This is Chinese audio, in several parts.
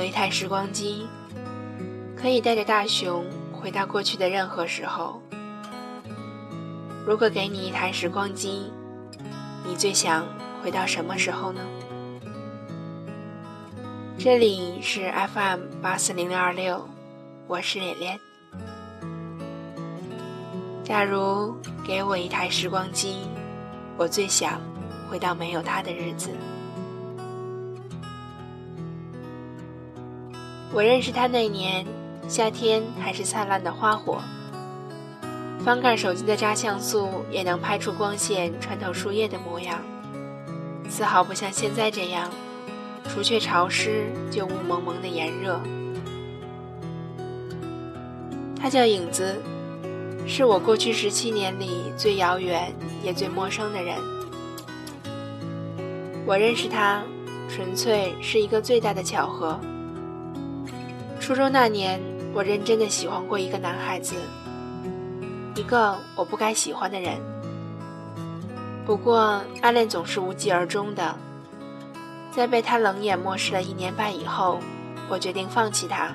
有一台时光机，可以带着大熊回到过去的任何时候。如果给你一台时光机，你最想回到什么时候呢？这里是 FM 八四零六二六，我是脸脸。假如给我一台时光机，我最想回到没有他的日子。我认识他那年，夏天还是灿烂的花火。翻盖手机的扎像素也能拍出光线穿透树叶的模样，丝毫不像现在这样，除却潮湿就雾蒙蒙的炎热。他叫影子，是我过去十七年里最遥远也最陌生的人。我认识他，纯粹是一个最大的巧合。初中那年，我认真的喜欢过一个男孩子，一个我不该喜欢的人。不过，暗恋总是无疾而终的。在被他冷眼漠视了一年半以后，我决定放弃他。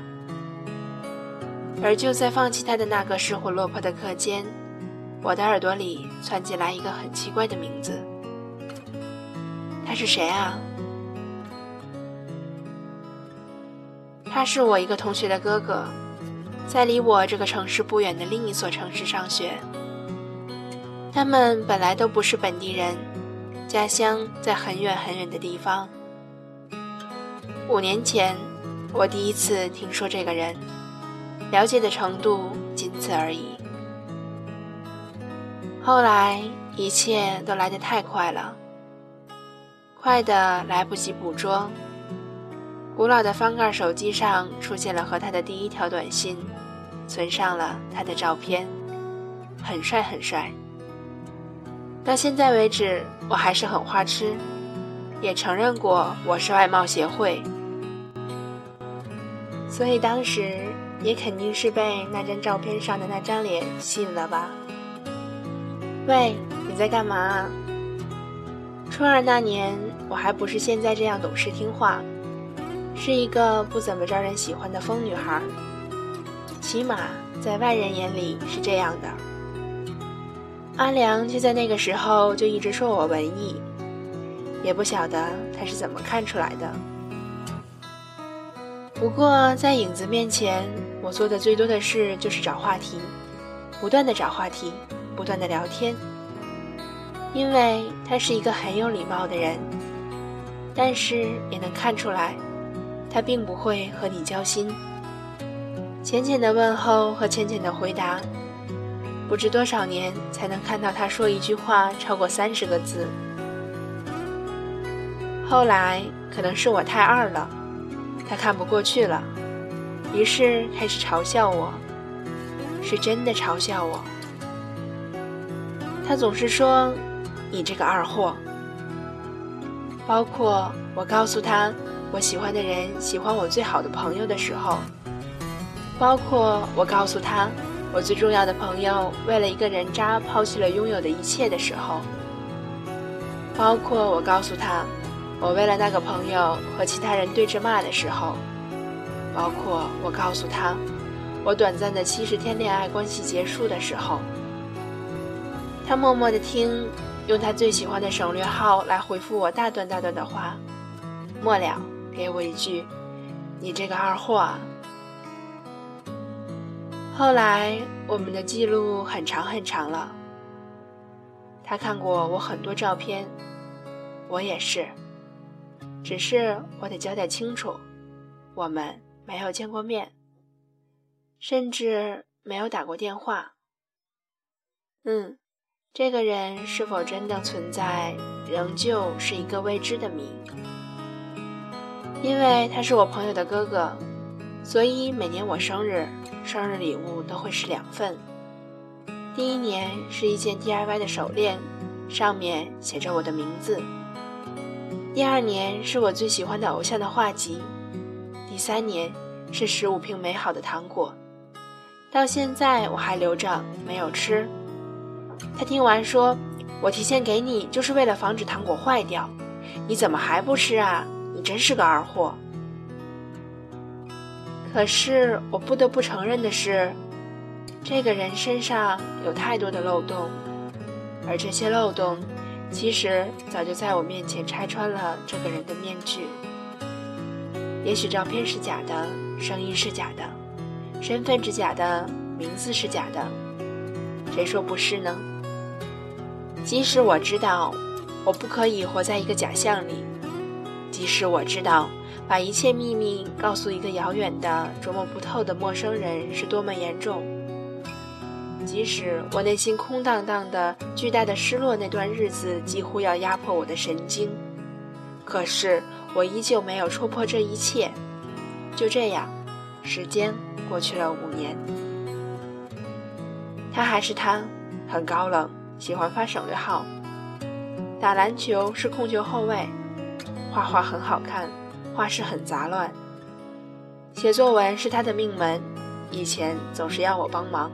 而就在放弃他的那个失魂落魄的课间，我的耳朵里窜进来一个很奇怪的名字。他是谁啊？他是我一个同学的哥哥，在离我这个城市不远的另一所城市上学。他们本来都不是本地人，家乡在很远很远的地方。五年前，我第一次听说这个人，了解的程度仅此而已。后来，一切都来得太快了，快的来不及捕捉。古老的翻盖手机上出现了和他的第一条短信，存上了他的照片，很帅很帅。到现在为止，我还是很花痴，也承认过我是外貌协会，所以当时也肯定是被那张照片上的那张脸吸引了吧？喂，你在干嘛？初二那年，我还不是现在这样懂事听话。是一个不怎么招人喜欢的疯女孩，起码在外人眼里是这样的。阿良却在那个时候就一直说我文艺，也不晓得他是怎么看出来的。不过在影子面前，我做的最多的事就是找话题，不断的找话题，不断的聊天。因为他是一个很有礼貌的人，但是也能看出来。他并不会和你交心，浅浅的问候和浅浅的回答，不知多少年才能看到他说一句话超过三十个字。后来可能是我太二了，他看不过去了，于是开始嘲笑我，是真的嘲笑我。他总是说：“你这个二货。”包括我告诉他。我喜欢的人喜欢我最好的朋友的时候，包括我告诉他我最重要的朋友为了一个人渣抛弃了拥有的一切的时候，包括我告诉他我为了那个朋友和其他人对着骂的时候，包括我告诉他我短暂的七十天恋爱关系结束的时候，他默默的听，用他最喜欢的省略号来回复我大段大段的话，末了。给我一句，你这个二货。后来我们的记录很长很长了。他看过我很多照片，我也是。只是我得交代清楚，我们没有见过面，甚至没有打过电话。嗯，这个人是否真的存在，仍旧是一个未知的谜。因为他是我朋友的哥哥，所以每年我生日，生日礼物都会是两份。第一年是一件 DIY 的手链，上面写着我的名字；第二年是我最喜欢的偶像的画集；第三年是十五瓶美好的糖果，到现在我还留着没有吃。他听完说：“我提前给你就是为了防止糖果坏掉，你怎么还不吃啊？”真是个二货！可是我不得不承认的是，这个人身上有太多的漏洞，而这些漏洞，其实早就在我面前拆穿了这个人的面具。也许照片是假的，声音是假的，身份是假的，名字是假的，谁说不是呢？即使我知道，我不可以活在一个假象里。即使我知道，把一切秘密告诉一个遥远的、琢磨不透的陌生人是多么严重；即使我内心空荡荡的、巨大的失落那段日子几乎要压迫我的神经，可是我依旧没有戳破这一切。就这样，时间过去了五年，他还是他，很高冷，喜欢发省略号，打篮球是控球后卫。画画很好看，画室很杂乱。写作文是他的命门，以前总是要我帮忙。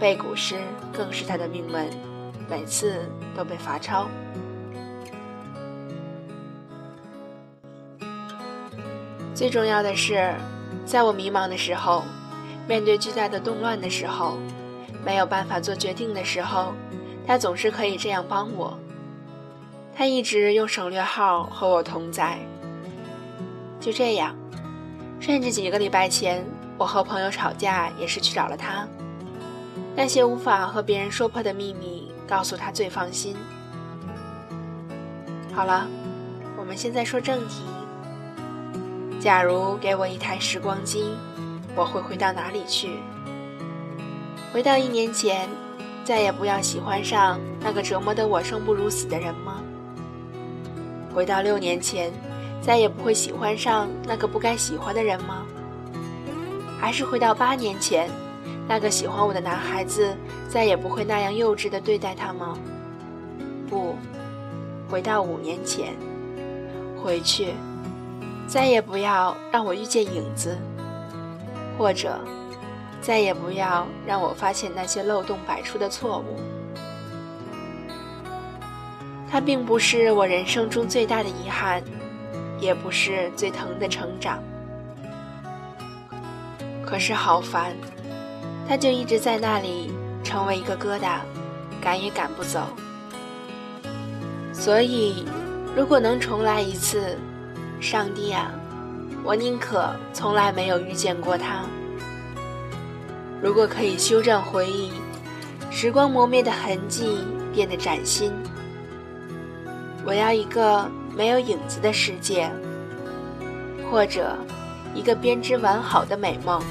背古诗更是他的命门，每次都被罚抄。最重要的是，在我迷茫的时候，面对巨大的动乱的时候，没有办法做决定的时候，他总是可以这样帮我。他一直用省略号和我同在。就这样，甚至几个礼拜前，我和朋友吵架也是去找了他。那些无法和别人说破的秘密，告诉他最放心。好了，我们现在说正题。假如给我一台时光机，我会回到哪里去？回到一年前，再也不要喜欢上那个折磨得我生不如死的人吗？回到六年前，再也不会喜欢上那个不该喜欢的人吗？还是回到八年前，那个喜欢我的男孩子再也不会那样幼稚的对待他吗？不，回到五年前，回去，再也不要让我遇见影子，或者，再也不要让我发现那些漏洞百出的错误。它并不是我人生中最大的遗憾，也不是最疼的成长。可是好烦，它就一直在那里，成为一个疙瘩，赶也赶不走。所以，如果能重来一次，上帝啊，我宁可从来没有遇见过他。如果可以修正回忆，时光磨灭的痕迹变得崭新。我要一个没有影子的世界，或者一个编织完好的美梦。